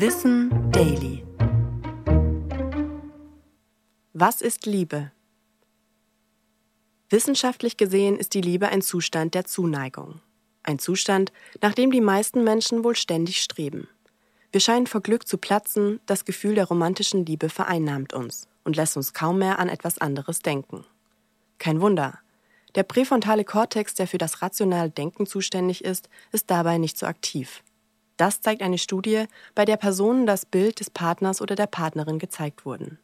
Wissen Daily. Was ist Liebe? Wissenschaftlich gesehen ist die Liebe ein Zustand der Zuneigung. Ein Zustand, nach dem die meisten Menschen wohl ständig streben. Wir scheinen vor Glück zu platzen, das Gefühl der romantischen Liebe vereinnahmt uns und lässt uns kaum mehr an etwas anderes denken. Kein Wunder. Der präfrontale Kortex, der für das rationale Denken zuständig ist, ist dabei nicht so aktiv. Das zeigt eine Studie, bei der Personen das Bild des Partners oder der Partnerin gezeigt wurden.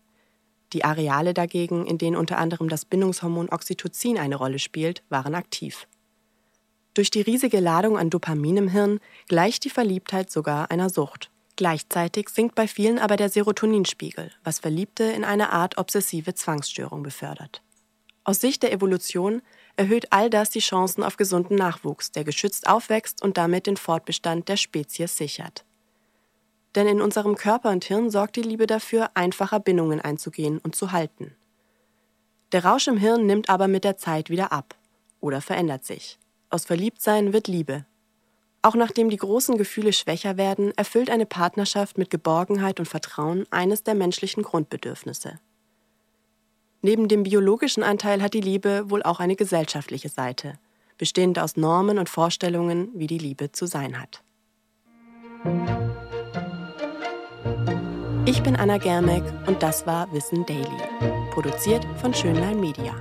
Die Areale dagegen, in denen unter anderem das Bindungshormon Oxytocin eine Rolle spielt, waren aktiv. Durch die riesige Ladung an Dopamin im Hirn gleicht die Verliebtheit sogar einer Sucht. Gleichzeitig sinkt bei vielen aber der Serotoninspiegel, was Verliebte in eine Art obsessive Zwangsstörung befördert. Aus Sicht der Evolution erhöht all das die Chancen auf gesunden Nachwuchs, der geschützt aufwächst und damit den Fortbestand der Spezies sichert. Denn in unserem Körper und Hirn sorgt die Liebe dafür, einfacher Bindungen einzugehen und zu halten. Der Rausch im Hirn nimmt aber mit der Zeit wieder ab oder verändert sich. Aus Verliebtsein wird Liebe. Auch nachdem die großen Gefühle schwächer werden, erfüllt eine Partnerschaft mit Geborgenheit und Vertrauen eines der menschlichen Grundbedürfnisse. Neben dem biologischen Anteil hat die Liebe wohl auch eine gesellschaftliche Seite, bestehend aus Normen und Vorstellungen, wie die Liebe zu sein hat. Ich bin Anna Germeck und das war Wissen Daily, produziert von Schönlein Media.